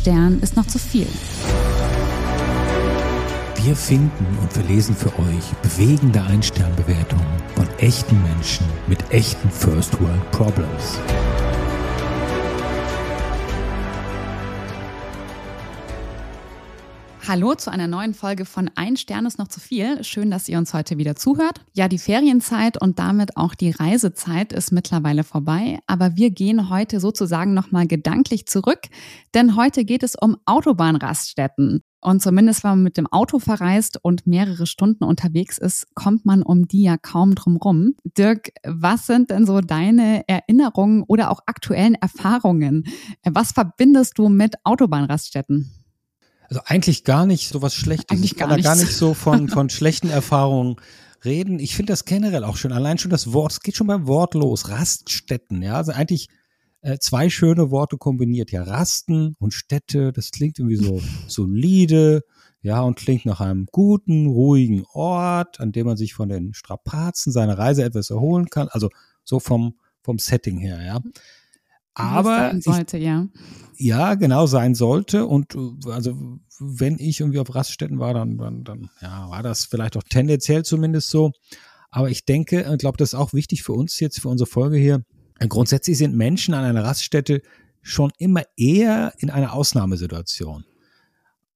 Stern ist noch zu viel. Wir finden und verlesen für euch bewegende Einsternbewertungen von echten Menschen mit echten First World Problems. Hallo zu einer neuen Folge von Ein Stern ist noch zu viel. Schön, dass ihr uns heute wieder zuhört. Ja, die Ferienzeit und damit auch die Reisezeit ist mittlerweile vorbei, aber wir gehen heute sozusagen nochmal gedanklich zurück, denn heute geht es um Autobahnraststätten. Und zumindest, wenn man mit dem Auto verreist und mehrere Stunden unterwegs ist, kommt man um die ja kaum drum rum. Dirk, was sind denn so deine Erinnerungen oder auch aktuellen Erfahrungen? Was verbindest du mit Autobahnraststätten? Also eigentlich gar nicht so was Schlechtes. Eigentlich ich kann gar da gar nicht so von, von schlechten Erfahrungen reden. Ich finde das generell auch schön. Allein schon das Wort, es geht schon beim Wort los. Raststätten, ja. Also eigentlich äh, zwei schöne Worte kombiniert. Ja, Rasten und Städte, das klingt irgendwie so solide, ja, und klingt nach einem guten, ruhigen Ort, an dem man sich von den Strapazen seiner Reise etwas erholen kann. Also so vom, vom Setting her, ja. Aber sollte, ja. ja, genau sein sollte. Und äh, also wenn ich irgendwie auf Raststätten war, dann, dann, dann ja, war das vielleicht auch tendenziell zumindest so. Aber ich denke, ich glaube, das ist auch wichtig für uns jetzt, für unsere Folge hier. Äh, Grundsätzlich sind Menschen an einer Raststätte schon immer eher in einer Ausnahmesituation.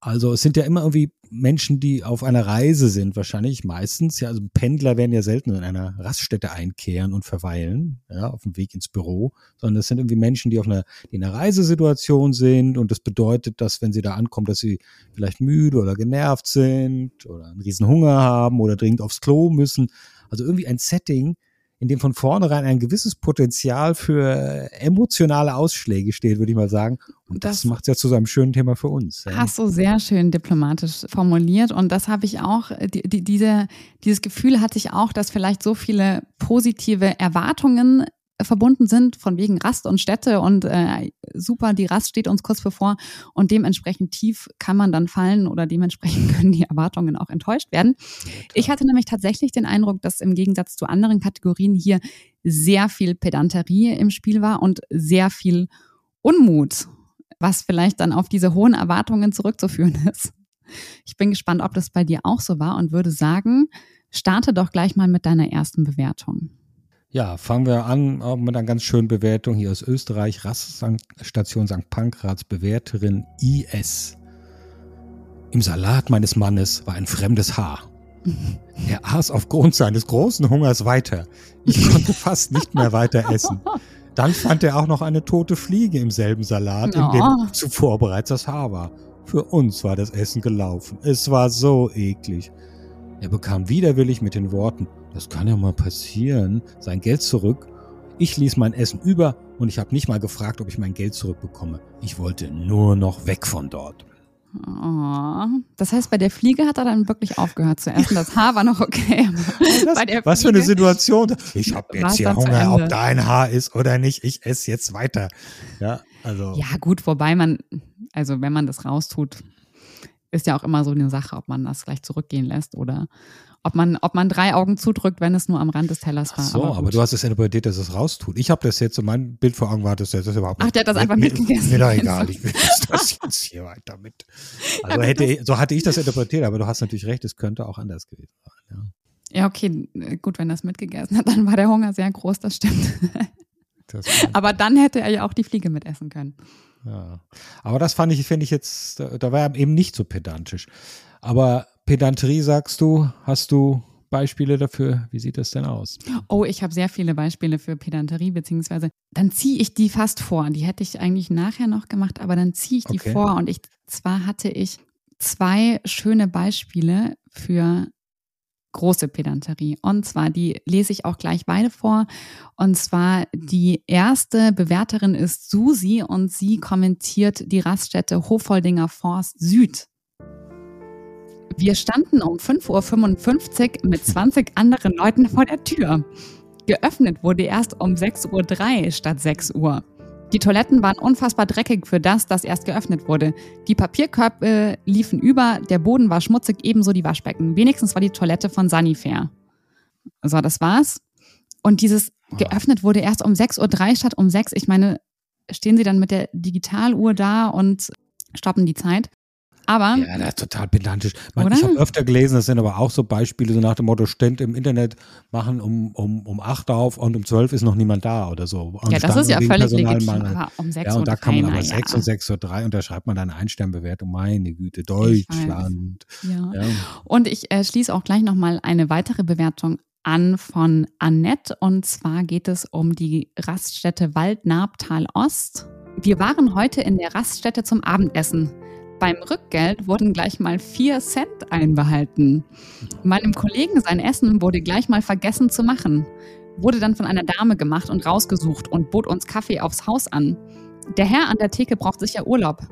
Also es sind ja immer irgendwie Menschen, die auf einer Reise sind, wahrscheinlich meistens. Ja, also Pendler werden ja selten in einer Raststätte einkehren und verweilen, ja, auf dem Weg ins Büro, sondern das sind irgendwie Menschen, die auf einer, die in einer Reisesituation sind und das bedeutet, dass wenn sie da ankommen, dass sie vielleicht müde oder genervt sind oder einen riesen Hunger haben oder dringend aufs Klo müssen. Also irgendwie ein Setting, in dem von vornherein ein gewisses Potenzial für emotionale Ausschläge steht, würde ich mal sagen. Und das, Das- macht es ja zu so einem schönen Thema für uns. Ja. Hast du sehr schön diplomatisch formuliert und das habe ich auch, die, die, diese, dieses Gefühl hatte ich auch, dass vielleicht so viele positive Erwartungen verbunden sind, von wegen Rast und Städte und äh, super, die Rast steht uns kurz bevor und dementsprechend tief kann man dann fallen oder dementsprechend können die Erwartungen auch enttäuscht werden. Ich hatte nämlich tatsächlich den Eindruck, dass im Gegensatz zu anderen Kategorien hier sehr viel Pedanterie im Spiel war und sehr viel Unmut, was vielleicht dann auf diese hohen Erwartungen zurückzuführen ist. Ich bin gespannt, ob das bei dir auch so war und würde sagen, starte doch gleich mal mit deiner ersten Bewertung. Ja, fangen wir an mit einer ganz schönen Bewertung hier aus Österreich. Raststation St. Pankrats Bewerterin IS. Im Salat meines Mannes war ein fremdes Haar. Er aß aufgrund seines großen Hungers weiter. Ich konnte fast nicht mehr weiter essen. Dann fand er auch noch eine tote Fliege im selben Salat, in Oh. dem zuvor bereits das Haar war. Für uns war das Essen gelaufen. Es war so eklig. Er bekam widerwillig mit den Worten, das kann ja mal passieren, sein Geld zurück. Ich ließ mein Essen über und ich habe nicht mal gefragt, ob ich mein Geld zurückbekomme. Ich wollte nur noch weg von dort. Oh. Das heißt, bei der Fliege hat er dann wirklich aufgehört zu essen. Das Haar war noch okay. der Was für eine Situation. Ich habe jetzt hier Hunger, ob dein Haar ist oder nicht. Ich esse jetzt weiter. Ja, also. Ja, gut, wobei man, also wenn man das raustut, ist ja auch immer so eine Sache, ob man das gleich zurückgehen lässt oder ob man, ob man drei Augen zudrückt, wenn es nur am Rand des Tellers Ach war. so, aber, gut. du hast es interpretiert, dass es raustut. Ich habe das jetzt, so mein Bild vor Augen war, dass das überhaupt Ach, der hat das einfach mir, mitgegessen. Mir doch egal, ich will das jetzt hier weiter mit. Also gut, hätte, so hatte ich das interpretiert, aber du hast natürlich recht, es könnte auch anders gewesen sein. Ja. Ja, okay, gut, wenn er es mitgegessen hat, dann war der Hunger sehr groß, das stimmt. Das, Aber dann hätte er ja auch die Fliege mitessen können. ja. Aber das fand ich, finde ich jetzt, da, da war er eben nicht so pedantisch. Aber Pedanterie, sagst du, hast du Beispiele dafür? Wie sieht das denn aus? Oh, ich habe sehr viele Beispiele für Pedanterie, beziehungsweise dann ziehe ich die fast vor. Die hätte ich eigentlich nachher noch gemacht, aber dann ziehe ich die Okay. vor. Und ich, zwar hatte ich zwei schöne Beispiele für große Pedanterie. Und zwar, die lese ich auch gleich beide vor. Und zwar, die erste Bewerterin ist Susi und sie kommentiert die Raststätte Hofoldinger Forst Süd. Wir standen um 5.55 Uhr mit 20 anderen Leuten vor der Tür. Geöffnet wurde erst um 6.03 Uhr statt 6 Uhr. Die Toiletten waren unfassbar dreckig für das, das erst geöffnet wurde. Die Papierkörbe liefen über, der Boden war schmutzig, ebenso die Waschbecken. Wenigstens war die Toilette von Sanifair. So, das war's. Und dieses geöffnet wurde erst um 6.03 Uhr statt um 6. Ich meine, stehen Sie dann mit der Digitaluhr da und stoppen die Zeit. Aber. Ja, das ist total pedantisch. Man, ich habe öfter gelesen, das sind aber auch so Beispiele, so nach dem Motto, Stand im Internet machen um, um, um 8 auf und um 12 ist noch niemand da oder so. Und ja, das ist ja völlig legitim. Aber um 6 ja, und da kann man aber 6 ja. und 6 Uhr 3 und da schreibt man dann Einsternbewertung. Meine Güte, Deutschland. Ja. ja. Und ich äh, schließe auch gleich nochmal eine weitere Bewertung an von Annette und zwar geht es um die Raststätte Waldnabtal Ost. Wir waren heute in der Raststätte zum Abendessen. Beim Rückgeld wurden gleich mal vier Cent einbehalten. Meinem Kollegen sein Essen wurde gleich mal vergessen zu machen. Wurde dann von einer Dame gemacht und rausgesucht und bot uns Kaffee aufs Haus an. Der Herr an der Theke braucht sicher Urlaub.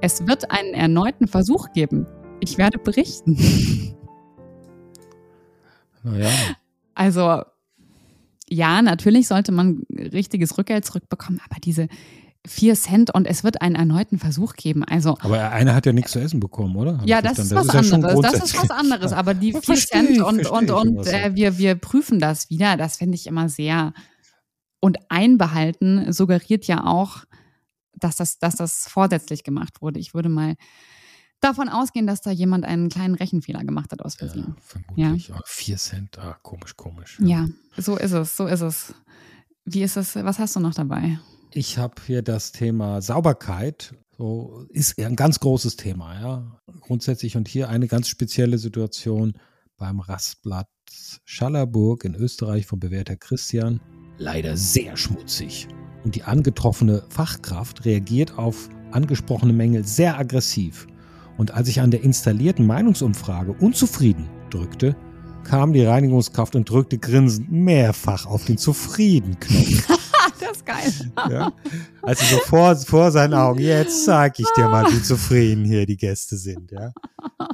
Es wird einen erneuten Versuch geben. Ich werde berichten. Naja. Also, ja, natürlich sollte man richtiges Rückgeld zurückbekommen, aber diese vier Cent und es wird einen erneuten Versuch geben. Also, aber einer hat ja nichts zu essen bekommen, oder? Hab ja, das, das, ist was ist anderes. Ja das ist was anderes. Aber die vier Cent und, und, und äh, wir, wir prüfen das wieder, das finde ich immer sehr. Und einbehalten suggeriert ja auch, dass das, dass das vorsätzlich gemacht wurde. Ich würde mal davon ausgehen, dass da jemand einen kleinen Rechenfehler gemacht hat aus Versehen. Ja, vermutlich. Ja. vier Cent, ah, komisch, komisch. Ja. ja, so ist es, so ist es. Wie ist es, was hast du noch dabei? Ich habe hier das Thema Sauberkeit. So ist ein ganz großes Thema, ja. Grundsätzlich und hier eine ganz spezielle Situation beim Rastplatz Schallerburg in Österreich von bewährter Christian. Leider sehr schmutzig. Und die angetroffene Fachkraft reagiert auf angesprochene Mängel sehr aggressiv. Und als ich an der installierten Meinungsumfrage unzufrieden drückte, kam die Reinigungskraft und drückte grinsend mehrfach auf den Zufrieden-Knopf. das ist geil. Ja? Also so vor, vor seinen Augen, jetzt zeig ich dir mal, wie zufrieden hier die Gäste sind. Ja?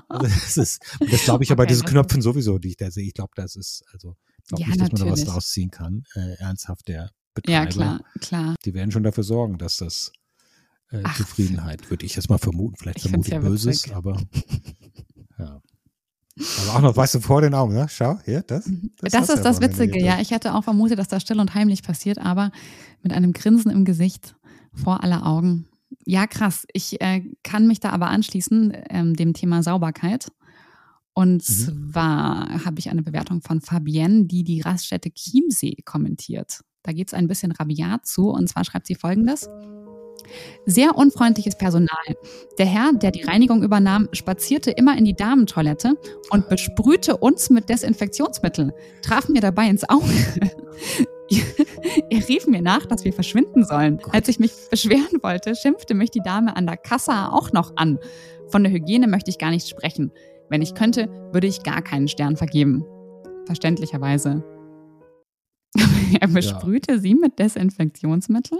Also das ist, das glaube ich okay, aber diese Knöpfen sowieso nicht. Also ich glaube, das ist, also glaube ja, nicht, dass natürlich. man da was draus ziehen kann. Äh, ernsthaft der Betreiber. Ja, klar, klar. Die werden schon dafür sorgen, dass das äh, Zufriedenheit, würde ich jetzt mal vermuten. Vielleicht vermute ich Böses, aber ja. Aber auch noch, weißt du, vor den Augen, ne? Schau, hier, das. Mhm. Das, das ist das Witzige, ja. Ich hätte auch vermutet, dass das still und heimlich passiert, aber mit einem Grinsen im Gesicht vor aller Augen. Ja, krass. Ich äh, kann mich da aber anschließen, ähm, dem Thema Sauberkeit. Und mhm. zwar habe ich eine Bewertung von Fabienne, die die Raststätte Chiemsee kommentiert. Da geht es ein bisschen rabiat zu. Und zwar schreibt sie folgendes. Sehr unfreundliches Personal. Der Herr, der die Reinigung übernahm, spazierte immer in die Damentoilette und besprühte uns mit Desinfektionsmittel, traf mir dabei ins Auge. er rief mir nach, dass wir verschwinden sollen. Als ich mich beschweren wollte, schimpfte mich die Dame an der Kassa auch noch an. Von der Hygiene möchte ich gar nicht sprechen. Wenn ich könnte, würde ich gar keinen Stern vergeben. Verständlicherweise. er besprühte ja. sie mit Desinfektionsmittel?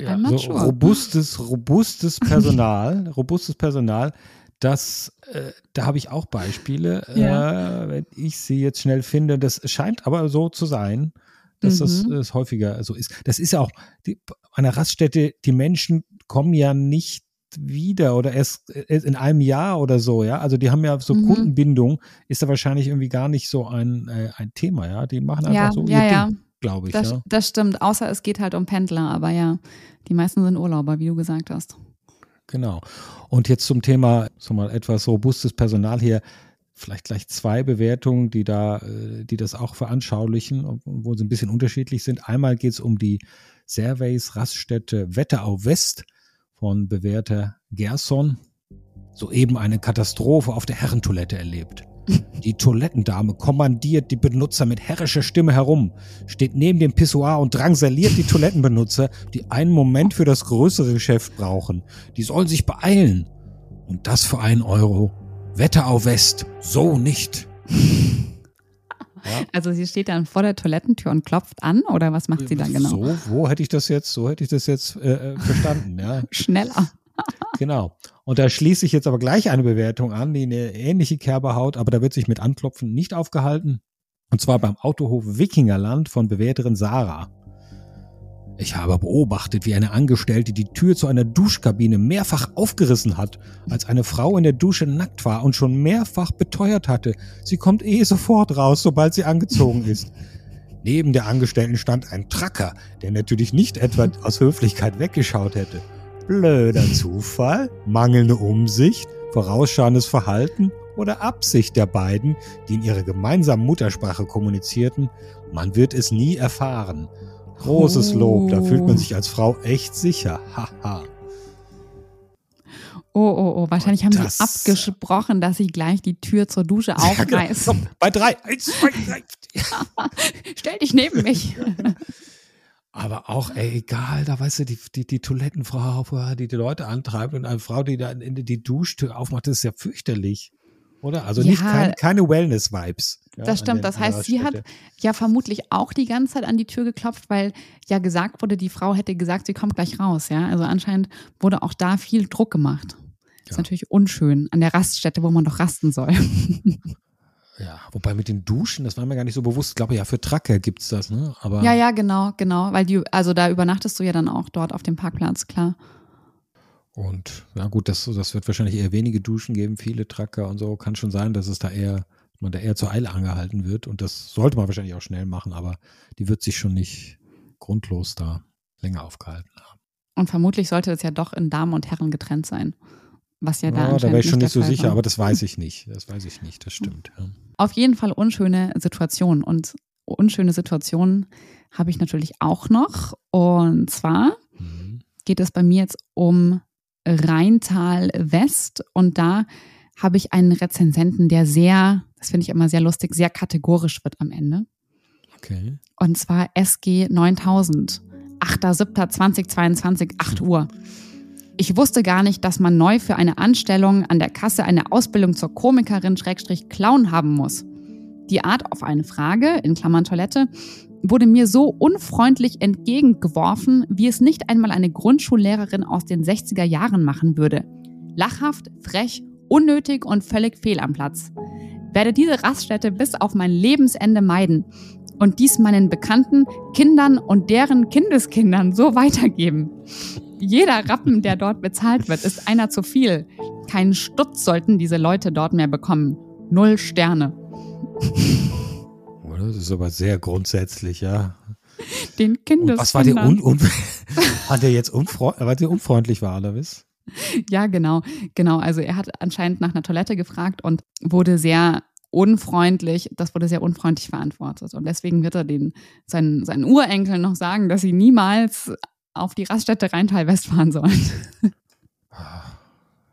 Ja, so robustes, robustes Personal, robustes Personal, das, äh, da habe ich auch Beispiele, ja. äh, wenn ich sie jetzt schnell finde. Das scheint aber so zu sein, dass mhm. das, das, häufiger so ist. Das ist ja auch die, an der Raststätte, die Menschen kommen ja nicht wieder oder erst, erst in einem Jahr oder so, ja. Also die haben ja so mhm. Kundenbindung, ist da wahrscheinlich irgendwie gar nicht so ein, äh, ein Thema, ja. Die machen einfach ja, so ja, ihr ja. Ding glaube ich. Das, ja. das stimmt, außer es geht halt um Pendler, aber ja, die meisten sind Urlauber, wie du gesagt hast. Genau. Und jetzt zum Thema, so mal etwas robustes Personal hier. Vielleicht gleich zwei Bewertungen, die da, äh, die das auch veranschaulichen, obwohl sie ein bisschen unterschiedlich sind. Einmal geht es um die Surveys Raststätte Wetterau West von bewährter Gerson. Soeben eine Katastrophe auf der Herrentoilette erlebt. Die Toilettendame kommandiert die Benutzer mit herrischer Stimme herum, steht neben dem Pissoir und drangsaliert die Toilettenbenutzer, die einen Moment für das größere Geschäft brauchen. Die sollen sich beeilen. Und das für einen Euro. Wetterau West. So nicht. Ja. Also sie steht dann vor der Toilettentür und klopft an oder was macht sie da genau? So, wo hätte ich das jetzt, so hätte ich das jetzt äh, äh verstanden, ja. Schneller. Genau. Und da schließe ich jetzt aber gleich eine Bewertung an, die eine ähnliche Kerbe haut, aber da wird sich mit Anklopfen nicht aufgehalten. Und zwar beim Autohof Wikingerland von Bewerterin Sarah. Ich habe beobachtet, wie eine Angestellte die Tür zu einer Duschkabine mehrfach aufgerissen hat, als eine Frau in der Dusche nackt war und schon mehrfach beteuert hatte, sie kommt eh sofort raus, sobald sie angezogen ist. Neben der Angestellten stand ein Tracker, der natürlich nicht etwa aus Höflichkeit weggeschaut hätte. Blöder Zufall, mangelnde Umsicht, vorausschauendes Verhalten oder Absicht der beiden, die in ihrer gemeinsamen Muttersprache kommunizierten, man wird es nie erfahren. Großes Lob, da fühlt man sich als Frau echt sicher. Haha. Oh, oh, oh, wahrscheinlich haben sie abgesprochen, dass sie gleich die Tür zur Dusche aufreißen. Ja, genau. Bei drei. Eins, zwei, drei. Stell dich neben mich. Aber auch, ey, egal, da weißt du, die, die, die Toilettenfrau, die die Leute antreibt und eine Frau, die da die Duschtür aufmacht, das ist ja fürchterlich. Oder? Also ja, nicht kein, keine Wellness-Vibes. Ja, das stimmt. Den, das heißt, sie hat ja vermutlich auch die ganze Zeit an die Tür geklopft, weil ja gesagt wurde, die Frau hätte gesagt, sie kommt gleich raus. Ja, also anscheinend wurde auch da viel Druck gemacht. Das ist natürlich unschön an der Raststätte, wo man doch rasten soll. Ja, wobei mit den Duschen, das war mir gar nicht so bewusst. Ich glaube, ja, für Tracker gibt es das, ne? Aber ja, ja, genau, genau. Weil die, also da übernachtest du ja dann auch dort auf dem Parkplatz, klar. Und ja gut, das, das wird wahrscheinlich eher wenige Duschen geben, viele Tracker und so. Kann schon sein, dass es da eher, man da eher zur Eile angehalten wird. Und das sollte man wahrscheinlich auch schnell machen, aber die wird sich schon nicht grundlos da länger aufgehalten haben. Und vermutlich sollte es ja doch in Damen und Herren getrennt sein. Was ja da. Ja, da wäre ich schon nicht so sicher, war. aber das weiß ich nicht. Das weiß ich nicht, das stimmt. Ja. Auf jeden Fall unschöne Situationen. Und unschöne Situationen habe ich natürlich auch noch. Und zwar mhm. geht es bei mir jetzt um Rheintal West. Und da habe ich einen Rezensenten, der sehr, das finde ich immer sehr lustig, sehr kategorisch wird am Ende. Okay. Und zwar SG 9000. 8.7.2022, 8 Uhr. Ich wusste gar nicht, dass man neu für eine Anstellung an der Kasse eine Ausbildung zur Komikerin Schrägstrich Clown haben muss. Die Art auf eine Frage, in Klammern Toilette, wurde mir so unfreundlich entgegengeworfen, wie es nicht einmal eine Grundschullehrerin aus den 60er Jahren machen würde. Lachhaft, frech, unnötig und völlig fehl am Platz. Werde diese Raststätte bis auf mein Lebensende meiden und dies meinen Bekannten, Kindern und deren Kindeskindern so weitergeben. Jeder Rappen, der dort bezahlt wird, ist einer zu viel. Keinen Stutz sollten diese Leute dort mehr bekommen. Null Sterne. Das ist aber sehr grundsätzlich, ja. Den Kindeskindern. Was war der, un, un war der jetzt unfreundlich, war der unfreundlich war, oder was? Ja, genau, genau. Also er hat anscheinend nach einer Toilette gefragt und wurde sehr unfreundlich, das wurde sehr unfreundlich verantwortet. Und deswegen wird er den, seinen, seinen Urenkel noch sagen, dass sie niemals auf die Raststätte Rheintal-West fahren sollen.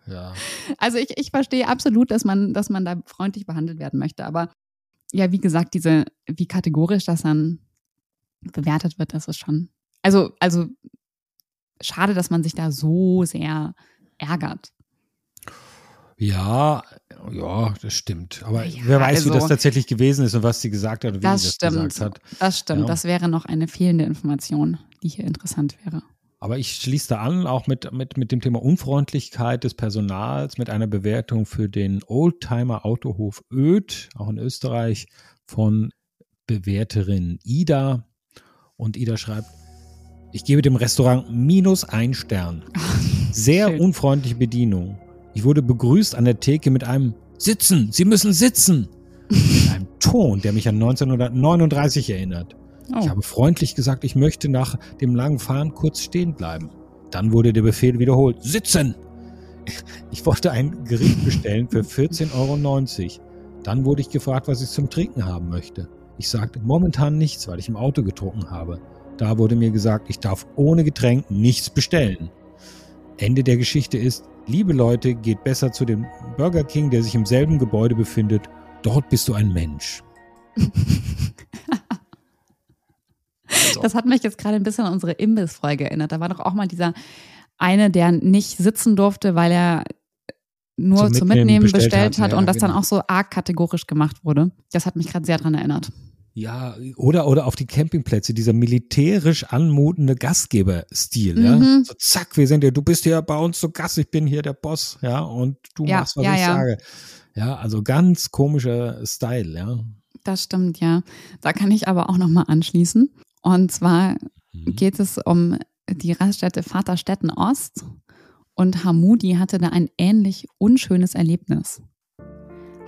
Ja. Also ich, ich verstehe absolut, dass man, dass man da freundlich behandelt werden möchte. Aber ja, wie gesagt, diese, wie kategorisch das dann bewertet wird, das ist schon. Also, also schade, dass man sich da so sehr ärgert. Ja, ja, das stimmt. Aber ja, wer weiß, also, wie das tatsächlich gewesen ist und was sie gesagt hat und wie das sie das stimmt, gesagt hat. Das stimmt. Ja. Das wäre noch eine fehlende Information, die hier interessant wäre. Aber ich schließe da an, auch mit, mit, mit dem Thema Unfreundlichkeit des Personals, mit einer Bewertung für den Oldtimer Autohof Öd, auch in Österreich, von Bewerterin Ida. Und Ida schreibt, ich gebe dem Restaurant minus ein Stern. Sehr Schön. unfreundliche Bedienung. Ich wurde begrüßt an der Theke mit einem Sitzen, Sie müssen sitzen. Mit einem Ton, der mich an 1939 erinnert. Oh. Ich habe freundlich gesagt, ich möchte nach dem langen Fahren kurz stehen bleiben. Dann wurde der Befehl wiederholt. Sitzen! Ich wollte ein Gericht bestellen für 14,90 Euro. Dann wurde ich gefragt, was ich zum Trinken haben möchte. Ich sagte momentan nichts, weil ich im Auto getrunken habe. Da wurde mir gesagt, ich darf ohne Getränk nichts bestellen. Ende der Geschichte ist, Liebe Leute, geht besser zu dem Burger King, der sich im selben Gebäude befindet. Dort bist du ein Mensch. das hat mich jetzt gerade ein bisschen an unsere Imbiss-Folge erinnert. Da war doch auch mal dieser eine, der nicht sitzen durfte, weil er nur zum, zum Mitnehmen, bestellt, bestellt hat, hat ja, und das genau. dann auch so arg kategorisch gemacht wurde. Das hat mich gerade sehr daran erinnert. Ja, oder, oder auf die Campingplätze, dieser militärisch anmutende Gastgeberstil, mhm. ja. So zack, wir sind ja, du bist ja bei uns zu Gast, ich bin hier der Boss, ja, und du ja, machst, was ja, ich ja. sage. Ja, also ganz komischer Style, ja. Das stimmt, ja. Da kann ich aber auch nochmal anschließen. Und zwar mhm. geht es um die Raststätte Vaterstetten Ost. Und Hamudi hatte da ein ähnlich unschönes Erlebnis.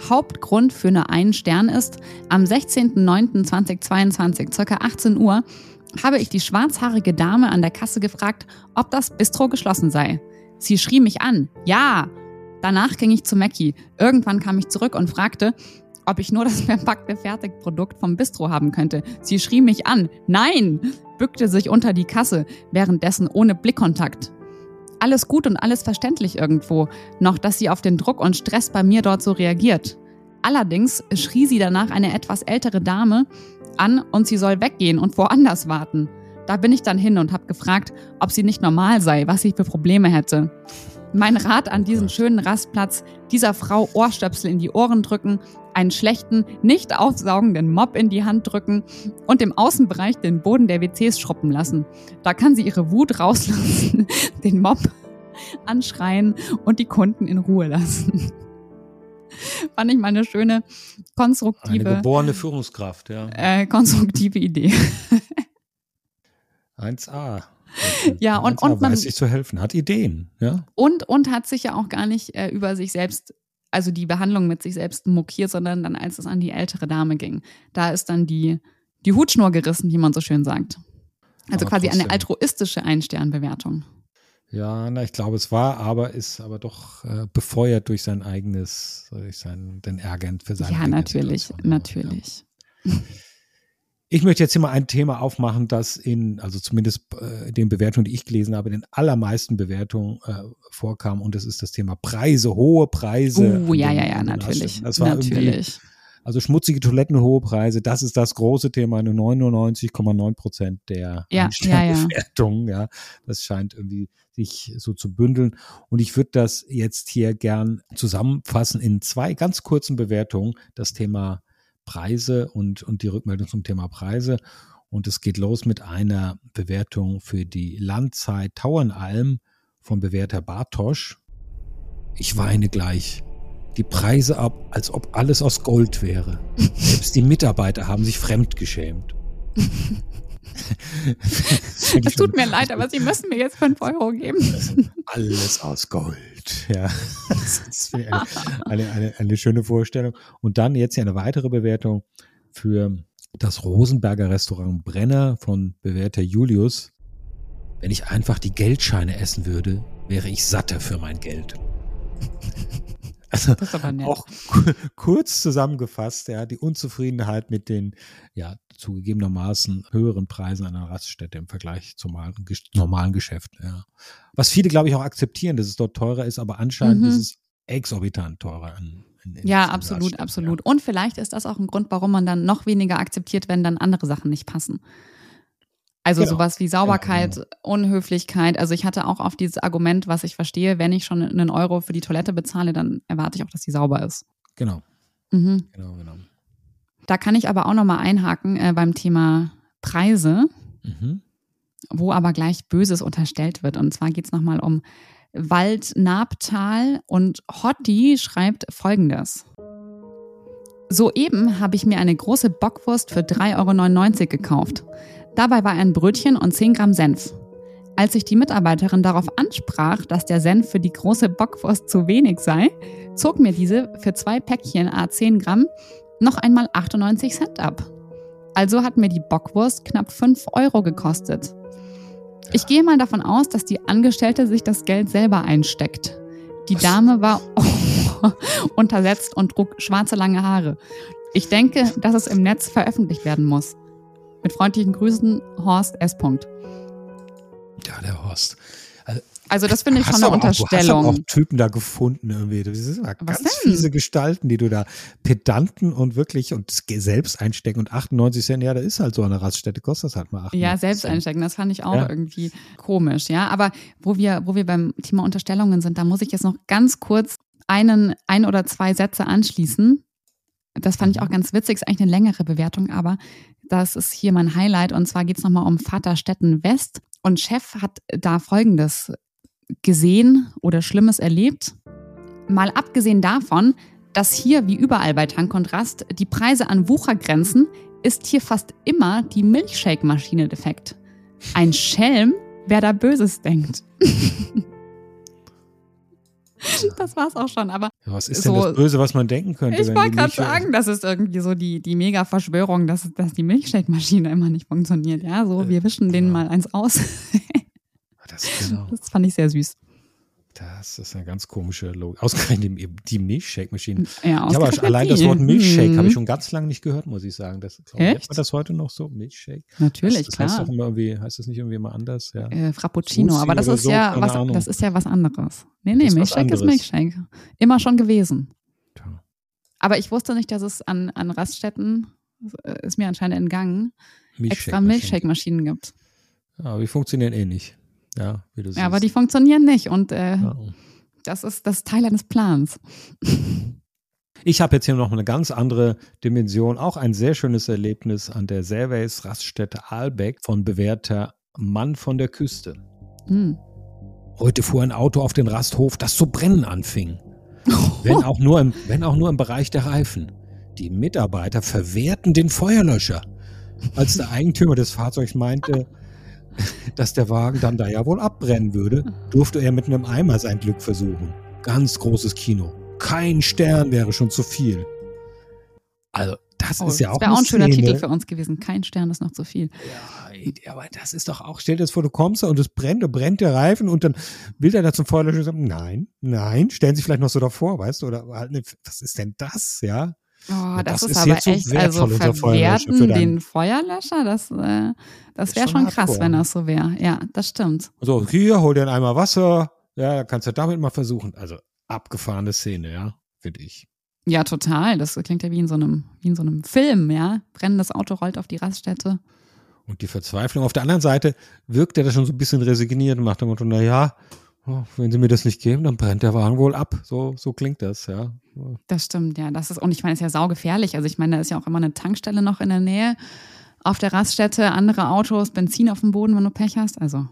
Hauptgrund für eine einen Stern ist, am 16.09.2022, ca. 18 Uhr, habe ich die schwarzhaarige Dame an der Kasse gefragt, ob das Bistro geschlossen sei. Sie schrie mich an. Ja! Danach ging ich zu Mackie. Irgendwann kam ich zurück und fragte, ob ich nur das verpackte Fertigprodukt vom Bistro haben könnte. Sie schrie mich an. Nein! Bückte sich unter die Kasse, währenddessen ohne Blickkontakt. Alles gut und alles verständlich irgendwo, noch dass sie auf den Druck und Stress bei mir dort so reagiert. Allerdings schrie sie danach eine etwas ältere Dame an und sie soll weggehen und woanders warten. Da bin ich dann hin und habe gefragt, ob sie nicht normal sei, was sie für Probleme hätte. Mein Rat an diesen schönen Rastplatz, dieser Frau Ohrstöpsel in die Ohren drücken, einen schlechten, nicht aufsaugenden Mob in die Hand drücken und im Außenbereich den Boden der WCs schruppen lassen. Da kann sie ihre Wut rauslassen, den Mob anschreien und die Kunden in Ruhe lassen. Fand ich mal eine schöne, konstruktive. Eine geborene Führungskraft, ja. Äh, konstruktive Idee. 1a. Ja, und, und man weiß sich zu helfen, hat Ideen, ja. Und, und hat sich ja auch gar nicht äh, über sich selbst, also die Behandlung mit sich selbst mokiert, sondern dann, als es an die ältere Dame ging. Da ist dann die, die Hutschnur gerissen, wie man so schön sagt. Also Aber quasi eine trotzdem. altruistische Einsternbewertung. Ja, na, ich glaube, es war, aber ist aber doch äh, befeuert durch sein eigenes, durch sein, den Ärger für seine Ja, natürlich, Situation. Ja. Ich möchte jetzt hier mal ein Thema aufmachen, das in, also zumindest äh, den Bewertungen, die ich gelesen habe, in den allermeisten Bewertungen äh, vorkam. Und das ist das Thema Preise, hohe Preise. Uh, an ja, ja, ja, natürlich. Das war natürlich. also schmutzige Toiletten, hohe Preise, das ist das große Thema, eine 99,9 Prozent der Ja, Einsternbewertungen. Ja, das scheint irgendwie sich so zu bündeln. Und ich würde das jetzt hier gern zusammenfassen in zwei ganz kurzen Bewertungen. Das Thema Preise und, und die Rückmeldung zum Thema Preise. Und es geht los mit einer Bewertung für die Landzeit Tauernalm von Bewerter Bartosch. Ich weine gleich. Die Preise ab, als ob alles aus Gold wäre. Selbst die Mitarbeiter haben sich fremdgeschämt. Es tut mir leid, aber Sie müssen mir jetzt 5 Euro geben. alles aus Gold. Ja, das ist eine, eine, eine, eine schöne Vorstellung. Und dann jetzt hier eine weitere Bewertung für das Rosenberger Restaurant Brenner von Bewerter Julius. Wenn ich einfach die Geldscheine essen würde, wäre ich satter für mein Geld. Also Das ist aber nett. auch ku- kurz zusammengefasst, ja, die Unzufriedenheit mit den, ja, zugegebenermaßen höheren Preisen einer Raststätte im Vergleich zum normalen, Gesch- normalen Geschäft, ja. Was viele, glaube ich, auch akzeptieren, dass es dort teurer ist, aber anscheinend Mhm. ist es exorbitant teurer. Ja, absolut, absolut. Und vielleicht ist das auch ein Grund, warum man dann noch weniger akzeptiert, wenn dann andere Sachen nicht passen. Also Genau. sowas wie Sauberkeit, genau. Unhöflichkeit. Also ich hatte auch auf dieses Argument, was ich verstehe, wenn ich schon einen Euro für die Toilette bezahle, dann erwarte ich auch, dass die sauber ist. Genau, Mhm. genau, genau. Da kann ich aber auch nochmal einhaken äh, beim Thema Preise, Mhm. wo aber gleich Böses unterstellt wird. Und zwar geht es nochmal um Waldnabtal und Hotti schreibt folgendes. Soeben habe ich mir eine große Bockwurst für 3,99 Euro gekauft. Dabei war ein Brötchen und 10 Gramm Senf. Als ich die Mitarbeiterin darauf ansprach, dass der Senf für die große Bockwurst zu wenig sei, zog mir diese für zwei Päckchen a 10 Gramm noch einmal 98 Cent ab. Also hat mir die Bockwurst knapp 5 Euro gekostet. Ich gehe mal davon aus, dass die Angestellte sich das Geld selber einsteckt. Die Dame war untersetzt und trug schwarze lange Haare. Ich denke, dass es im Netz veröffentlicht werden muss. Mit freundlichen Grüßen, Horst S. Punkt. Ja, der Horst. Also das finde ich schon eine auch- Du hast Unterstellung. auch Typen da gefunden irgendwie. Das sind ganz denn? fiese Gestalten, die du da Pedanten und wirklich und selbst einstecken und 98 Cent, ja, da ist halt so eine Raststätte, kostet das halt mal 98 Ja, selbst Cent. einstecken, das fand ich auch Ja. irgendwie komisch, ja. Aber wo wir, wo wir beim Thema Unterstellungen sind, da muss ich jetzt noch ganz kurz einen, ein oder zwei Sätze anschließen. Das fand ich Mhm. auch ganz witzig, ist eigentlich eine längere Bewertung, aber das ist hier mein Highlight. Und zwar geht es nochmal um Vaterstetten West. Und Chef hat da Folgendes gesehen oder Schlimmes erlebt. Mal abgesehen davon, dass hier wie überall bei Tank und Rast die Preise an Wucher grenzen, ist hier fast immer die Milchshake-Maschine defekt. Ein Schelm, wer da Böses denkt. das war's auch schon. Aber Ja, was ist So- denn das Böse, was man denken könnte? ich wollte gerade äh, sagen, das ist irgendwie so die, die Mega-Verschwörung, dass, dass die Milchshake-Maschine immer nicht funktioniert. Ja, so, wir wischen denen ja. mal eins aus. Das, genau, Das fand ich sehr süß. Das ist eine ganz komische Logik. Ausgerechnet die, die Milchshake-Maschine. Ja, Ich habe ausgerechnet allein das. Wort Milchshake Mhm. habe ich schon ganz lange nicht gehört, muss ich sagen. Das, Echt? man das heute noch so? Milchshake? Natürlich, das, das heißt klar. doch immer irgendwie, heißt das nicht irgendwie immer anders? Ja. Äh, Frappuccino, Sushi aber das ist so, ja was, Ahnung. das ist ja was anderes. Nee, nee, ist Milchshake ist. Milchshake. Immer schon gewesen. Tja. Aber ich wusste nicht, dass es an, an Raststätten, äh, ist mir anscheinend entgangen, extra Milchshake-Maschine. Milchshake-Maschinen gibt. Ja, aber die funktionieren eh nicht. Ja, wie du Ja, aber siehst. die funktionieren nicht und äh, Ja. das, ist, das Teil eines Plans. Ich habe jetzt hier noch eine ganz andere Dimension, auch ein sehr schönes Erlebnis an der Servays Raststätte Aalbeck von bewährter Mann von der Küste. Hm. Heute fuhr ein Auto auf den Rasthof, das zu brennen anfing. Wenn auch nur im, wenn auch nur im Bereich der Reifen. Die Mitarbeiter verwehrten den Feuerlöscher. Als der Eigentümer des Fahrzeugs meinte, dass der Wagen dann da ja wohl abbrennen würde, durfte er mit einem Eimer sein Glück versuchen. Ganz großes Kino. Kein Stern wäre schon zu viel. Also, das Oh, ist ja das auch wäre auch ein schöner Szene. Titel für uns gewesen. Kein Stern ist noch zu viel. Ja, aber das ist doch auch, stell dir das vor, du kommst da und es brennt, da brennt der Reifen und dann will der da zum Feuerlöscher sagen, nein, nein, stellen Sie vielleicht noch so davor, weißt du, oder halt, was ist denn das, ja? Oh, das, das ist, aber so echt, also verwerten den Feuerlöscher, das, äh, das wäre schon schon krass, wenn das so wäre. Ja, das stimmt. So, hier, hol dir einen Eimer Wasser, ja, kannst du damit mal versuchen. Also, abgefahrene Szene, ja, finde ich. Ja, total. Das klingt ja wie in so einem, wie in so einem Film, ja. Brennendes Auto rollt auf die Raststätte. Und die Verzweiflung. Auf der anderen Seite wirkt er da schon so ein bisschen resigniert und macht dem Motto, na ja, oh, wenn sie mir das nicht geben, dann brennt der Wagen wohl ab. So, so klingt das, ja. Das stimmt, ja. Das ist, und ich meine, es ist ja saugefährlich. Also ich meine, da ist ja auch immer eine Tankstelle noch in der Nähe. Auf der Raststätte, andere Autos, Benzin auf dem Boden, wenn du Pech hast. Also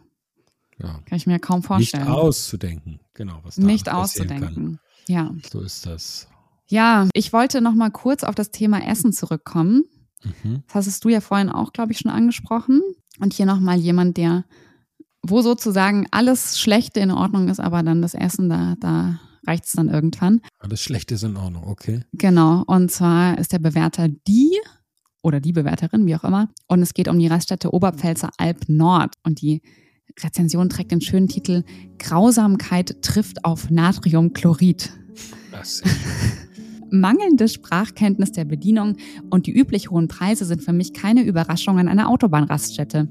ja. kann ich mir kaum Nicht vorstellen. auszudenken, genau, was da Nicht passieren Kann. auszudenken. Ja. So ist das. Ja, ich wollte noch mal kurz auf das Thema Essen zurückkommen. Mhm. Das hattest du ja vorhin auch, glaube ich, schon angesprochen. Und hier noch mal jemand, der, wo sozusagen alles Schlechte in Ordnung ist, aber dann das Essen, da, da reicht es dann irgendwann. Alles Schlechte ist in Ordnung, okay. Genau. Und zwar ist der Bewerter die oder die Bewerterin, wie auch immer. Und es geht um die Raststätte Oberpfälzer Alb Nord. Und die Rezension trägt den schönen Titel Grausamkeit trifft auf Natriumchlorid. Das Mangelnde Sprachkenntnis der Bedienung und die üblich hohen Preise sind für mich keine Überraschung an einer Autobahnraststätte.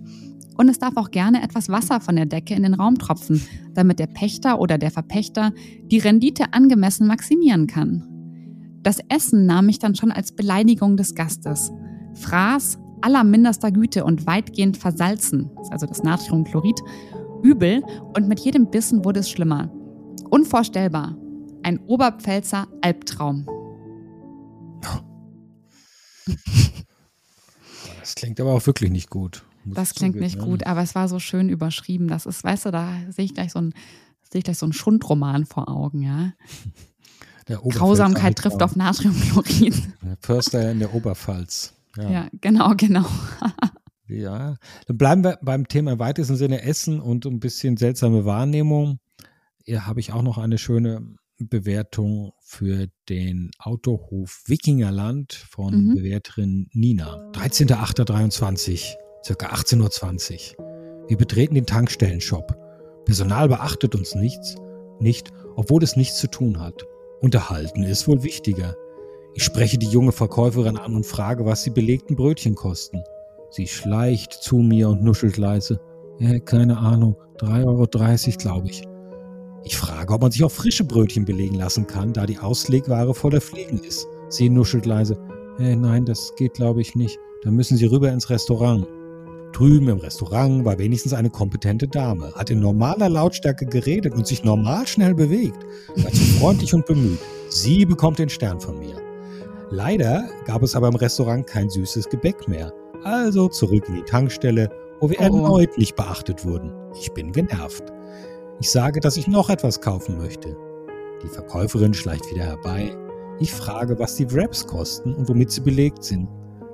Und es darf auch gerne etwas Wasser von der Decke in den Raum tropfen, damit der Pächter oder der Verpächter die Rendite angemessen maximieren kann. Das Essen nahm ich dann schon als Beleidigung des Gastes. Fraß allerminderster Güte und weitgehend versalzen, also das Natriumchlorid, übel und mit jedem Bissen wurde es schlimmer. Unvorstellbar. Ein Oberpfälzer Albtraum. Das klingt aber auch wirklich nicht gut. Das klingt zugeben, nicht ja. gut, aber es war so schön überschrieben. Das ist, weißt du, da sehe ich gleich so ein, sehe ich gleich so einen Schundroman vor Augen, ja. Grausamkeit trifft auf Natriumchlorid. Förster in der Oberpfalz. Ja. Ja, genau, genau. ja. Dann bleiben wir beim Thema im weitesten Sinne Essen und ein bisschen seltsame Wahrnehmung. Hier habe ich auch noch eine schöne Bewertung für den Autohof Wikingerland von Mhm. Bewerterin Nina. 13.08.23, circa 18.20 Uhr. Wir betreten den Tankstellenshop. Personal beachtet uns nichts, nicht, obwohl es nichts zu tun hat. Unterhalten ist wohl wichtiger. Ich spreche die junge Verkäuferin an und frage, was die belegten Brötchen kosten. Sie schleicht zu mir und nuschelt leise. Ja, keine Ahnung, 3,30 Euro, glaube ich. Ich frage, ob man sich auch frische Brötchen belegen lassen kann, da die Auslegware voller Fliegen ist. Sie nuschelt leise. Äh, nein, das geht, glaube ich, nicht. Da müssen Sie rüber ins Restaurant. Drüben im Restaurant war wenigstens eine kompetente Dame, hat in normaler Lautstärke geredet und sich normal schnell bewegt. Dazu freundlich und bemüht. Sie bekommt den Stern von mir. Leider gab es aber im Restaurant kein süßes Gebäck mehr. Also zurück in die Tankstelle, wo wir Oh, oh. erneut nicht beachtet wurden. Ich bin genervt. Ich sage, dass ich noch etwas kaufen möchte. Die Verkäuferin schleicht wieder herbei. Ich frage, was die Wraps kosten und womit sie belegt sind.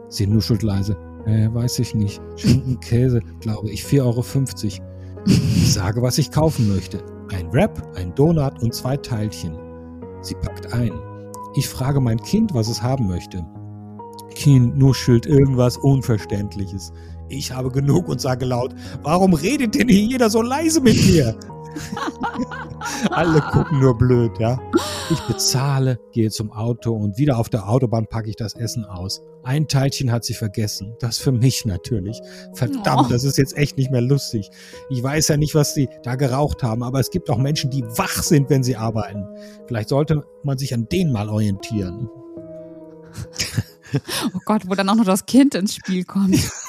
Sie nuschelt leise. Äh, weiß ich nicht. Schinken, Käse, glaube ich, 4,50 Euro. Ich sage, was ich kaufen möchte. Ein Wrap, ein Donut und zwei Teilchen. Sie packt ein. Ich frage mein Kind, was es haben möchte. Kind nuschelt irgendwas Unverständliches. Ich habe genug und sage laut, warum redet denn hier jeder so leise mit mir? Alle gucken nur blöd, ja. Ich bezahle, gehe zum Auto und wieder auf der Autobahn packe ich das Essen aus. Ein Teilchen hat sie vergessen. Das für mich natürlich. Verdammt, oh. das ist jetzt echt nicht mehr lustig. Ich weiß ja nicht, was sie da geraucht haben, aber es gibt auch Menschen, die wach sind, wenn sie arbeiten. Vielleicht sollte man sich an denen mal orientieren. Oh Gott, wo dann auch noch das Kind ins Spiel kommt.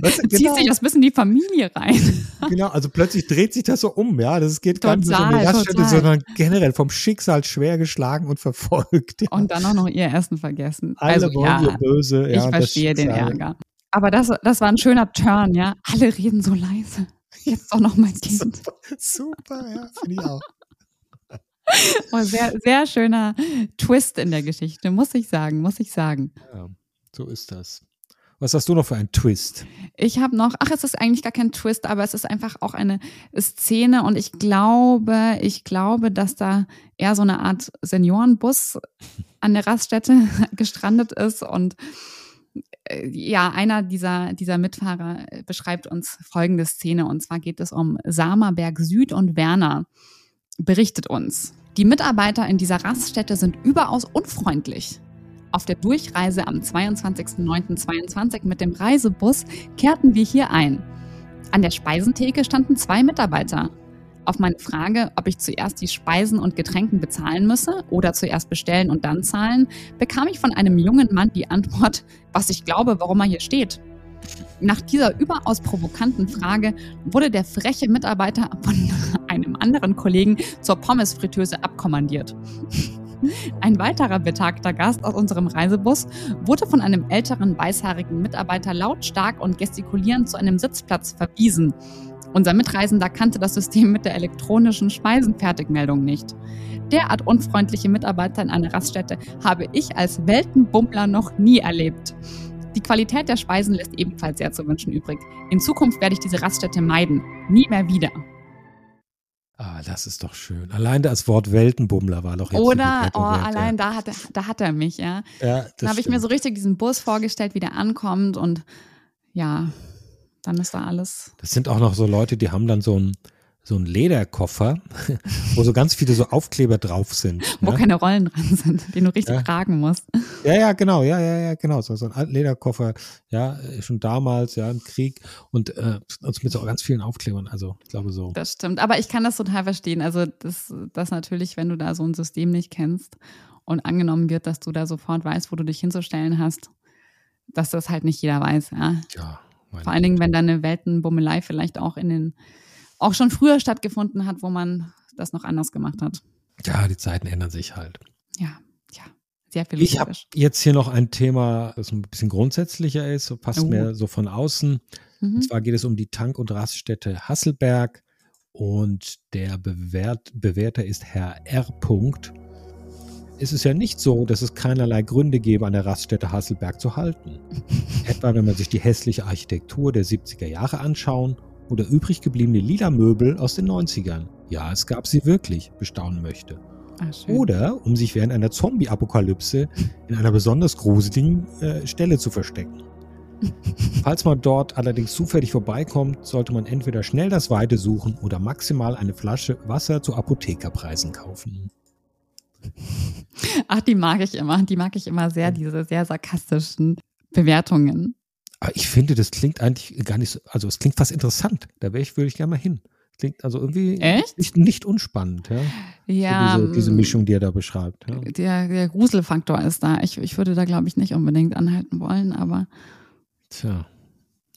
Weißt du, genau. Zieht sich das bis in die Familie rein. Genau, also plötzlich dreht sich das so um, ja. Das geht gar nicht um die Raststätte, sondern generell vom Schicksal schwer geschlagen und verfolgt. Ja. Und dann auch noch ihr Essen vergessen. Alle also, wollen ja, böse. Ja, ich verstehe den Ärger. Aber das, das war ein schöner Turn, ja. Alle reden so leise. Jetzt doch noch mein Kind. Super, super ja, finde ich auch. Oh, sehr, sehr schöner Twist in der Geschichte, muss ich sagen, muss ich sagen. Ja, so ist das. Was hast du noch für einen Twist? Ich habe noch, ach, es ist eigentlich gar kein Twist, aber es ist einfach auch eine Szene und ich glaube, ich glaube, dass da eher so eine Art Seniorenbus an der Raststätte gestrandet ist und äh, ja, einer dieser, dieser Mitfahrer beschreibt uns folgende Szene und zwar geht es um Samerberg Süd und Werner berichtet uns. Die Mitarbeiter in dieser Raststätte sind überaus unfreundlich. Auf der Durchreise am 22.09.22 mit dem Reisebus kehrten wir hier ein. An der Speisentheke standen zwei Mitarbeiter. Auf meine Frage, ob ich zuerst die Speisen und Getränken bezahlen müsse oder zuerst bestellen und dann zahlen, bekam ich von einem jungen Mann die Antwort, was ich glaube, warum er hier steht. Nach dieser überaus provokanten Frage wurde der freche Mitarbeiter von einem anderen Kollegen zur Pommesfritteuse abkommandiert. Ein weiterer betagter Gast aus unserem Reisebus wurde von einem älteren weißhaarigen Mitarbeiter lautstark und gestikulierend zu einem Sitzplatz verwiesen. Unser Mitreisender kannte das System mit der elektronischen Speisenfertigmeldung nicht. Derart unfreundliche Mitarbeiter in einer Raststätte habe ich als Weltenbummler noch nie erlebt. Die Qualität der Speisen lässt ebenfalls sehr zu wünschen übrig. In Zukunft werde ich diese Raststätte meiden. Nie mehr wieder. Ah, das ist doch schön. Allein das Wort Weltenbummler war doch jetzt Oder, oh, Welt, allein ja. da, hat er, da hat er mich, ja. ja da habe ich mir so richtig diesen Bus vorgestellt, wie der ankommt und ja, dann ist da alles. Das sind auch noch so Leute, die haben dann so ein, so ein Lederkoffer, wo so ganz viele so Aufkleber drauf sind. wo ne? keine Rollen dran sind, den du richtig ja. tragen musst. Ja, ja, genau, ja, ja, ja, genau. So, so ein Lederkoffer, ja, schon damals, ja, im Krieg und, äh, und mit so ganz vielen Aufklebern. Also, ich glaube so. Das stimmt, aber ich kann das total verstehen. Also, das, das natürlich, wenn du da so ein System nicht kennst und angenommen wird, dass du da sofort weißt, wo du dich hinzustellen hast, dass das halt nicht jeder weiß, ja. Ja. Vor allen Dingen, wenn deine Weltenbummelei vielleicht auch in den auch schon früher stattgefunden hat, wo man das noch anders gemacht hat. Ja, die Zeiten ändern sich halt. Ja, ja. Sehr viel. Ich habe jetzt hier noch ein Thema, das ein bisschen grundsätzlicher ist, passt oh. mir so von außen. Mhm. Und zwar geht es um die Tank- und Raststätte Hasselberg und der Bewährt, Bewerter ist Herr R. Punkt. Es ist ja nicht so, dass es keinerlei Gründe gäbe, an der Raststätte Hasselberg zu halten. Etwa wenn man sich die hässliche Architektur der 70er Jahre anschauen oder übrig gebliebene lila Möbel aus den 90ern. Ja, es gab sie wirklich, bestaunen möchte. Ach, oder um sich während einer Zombie-Apokalypse in einer besonders gruseligen äh, Stelle zu verstecken. Falls man dort allerdings zufällig vorbeikommt, sollte man entweder schnell das Weite suchen oder maximal eine Flasche Wasser zu Apothekerpreisen kaufen. Ach, die mag ich immer. Die mag ich immer sehr, diese sehr sarkastischen Bewertungen. Aber ich finde, das klingt eigentlich gar nicht so, also es klingt fast interessant. Da wäre ich, würde ich gerne mal hin. Klingt also irgendwie nicht, nicht, unspannend, ja. Ja. So diese, diese, Mischung, die er da beschreibt. Ja. Der, der Gruselfaktor ist da. Ich, ich würde da, glaube ich, nicht unbedingt anhalten wollen, aber. Tja.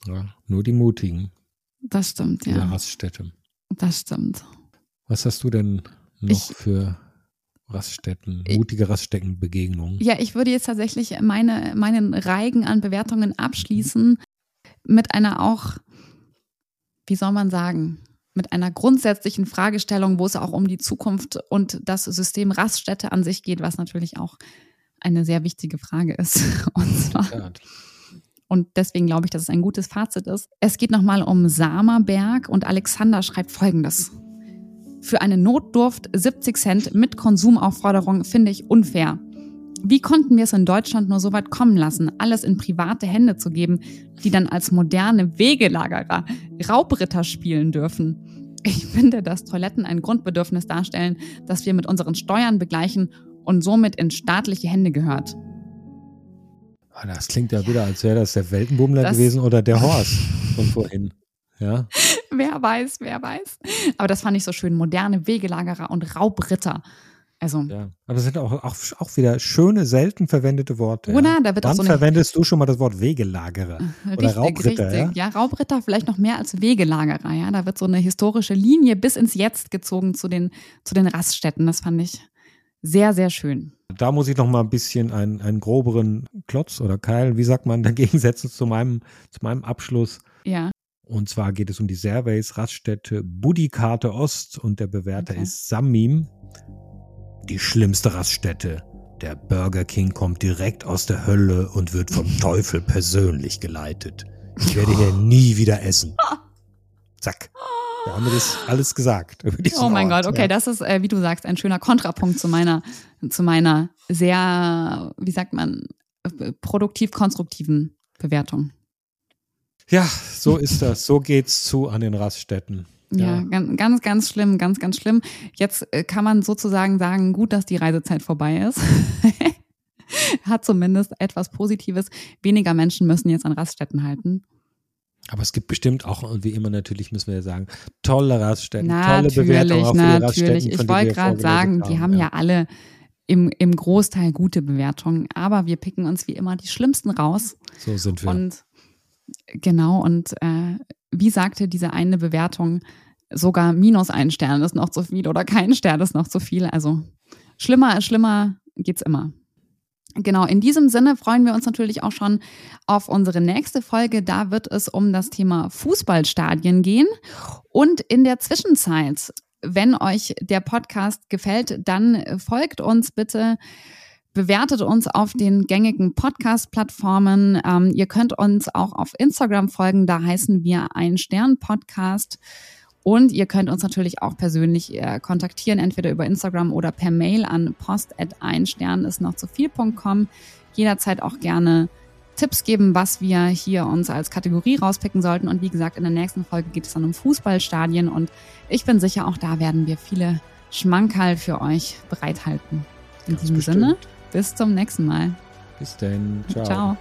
Ja, nur die Mutigen. Das stimmt, ja. Raststätte. Das stimmt. Was hast du denn noch ich, für Raststätten, mutige Raststättenbegegnungen. Ja, ich würde jetzt tatsächlich meine, meinen Reigen an Bewertungen abschließen mit einer auch, wie soll man sagen, mit einer grundsätzlichen Fragestellung, wo es auch um die Zukunft und das System Raststätte an sich geht, was natürlich auch eine sehr wichtige Frage ist. Und, zwar, und deswegen glaube ich, dass es ein gutes Fazit ist. Es geht nochmal um Samerberg und Alexander schreibt folgendes. Für eine Notdurft 70 Cent mit Konsumaufforderung finde ich unfair. Wie konnten wir es in Deutschland nur so weit kommen lassen, alles in private Hände zu geben, die dann als moderne Wegelagerer Raubritter spielen dürfen? Ich finde, dass Toiletten ein Grundbedürfnis darstellen, das wir mit unseren Steuern begleichen und somit in staatliche Hände gehört. Ah, das klingt ja wieder, als wäre das der Weltenbummler das gewesen oder der Horst von vorhin. Ja. wer weiß, wer weiß. Aber das fand ich so schön. Moderne Wegelagerer und Raubritter. Also. Ja. Aber das sind auch, auch, auch wieder schöne, selten verwendete Worte. Oder? Ja. Da wird Wann auch so verwendest du schon mal das Wort Wegelagerer? Richtig, oder Raubritter, richtig. Ja? ja, Raubritter vielleicht noch mehr als Wegelagerer. Ja, da wird so eine historische Linie bis ins Jetzt gezogen zu den, zu den Raststätten. Das fand ich sehr, sehr schön. Da muss ich noch mal ein bisschen einen, einen groberen Klotz oder Keil, wie sagt man, dagegen setzen zu meinem, zu meinem Abschluss. Ja. Und zwar geht es um die Servays Raststätte Budikarte Ost und der Bewerter okay. ist Samim. Die schlimmste Raststätte. Der Burger King kommt direkt aus der Hölle und wird vom Teufel persönlich geleitet. Ich werde hier nie wieder essen. Zack. Da haben wir das alles gesagt. Oh mein Ort, Gott, okay, ja. das ist, äh, wie du sagst, ein schöner Kontrapunkt zu meiner, zu meiner sehr, wie sagt man, produktiv-konstruktiven Bewertung. Ja, so ist das. So geht's zu an den Raststätten. Ja, ja ganz, ganz schlimm, ganz, ganz schlimm. Jetzt äh, kann man sozusagen sagen, gut, dass die Reisezeit vorbei ist. Hat zumindest etwas Positives. Weniger Menschen müssen jetzt an Raststätten halten. Aber es gibt bestimmt auch, und wie immer natürlich müssen wir sagen, tolle Raststätten, natürlich, tolle Bewertungen auf natürlich. Raststätten. Ich wollte gerade sagen, haben, die haben ja, ja alle im, im Großteil gute Bewertungen, aber wir picken uns wie immer die schlimmsten raus. So sind wir. Und genau, und äh, wie sagte diese eine Bewertung, sogar minus ein Stern ist noch zu viel oder kein Stern ist noch zu viel. Also schlimmer, schlimmer geht's immer. Genau, in diesem Sinne freuen wir uns natürlich auch schon auf unsere nächste Folge. Da wird es um das Thema Fußballstadien gehen. Und in der Zwischenzeit, wenn euch der Podcast gefällt, dann folgt uns bitte. Bewertet uns auf den gängigen Podcast-Plattformen. Ähm, ihr könnt uns auch auf Instagram folgen. Da heißen wir ein Stern Podcast. Und ihr könnt uns natürlich auch persönlich äh, kontaktieren, entweder über Instagram oder per Mail an post.einstern ist noch zu viel.com. Jederzeit auch gerne Tipps geben, was wir hier uns als Kategorie rauspicken sollten. Und wie gesagt, in der nächsten Folge geht es dann um Fußballstadien und ich bin sicher, auch da werden wir viele Schmankerl für euch bereithalten. In Ganz diesem bestimmt. Sinne, bis zum nächsten Mal. Bis dann. Ciao. Ciao.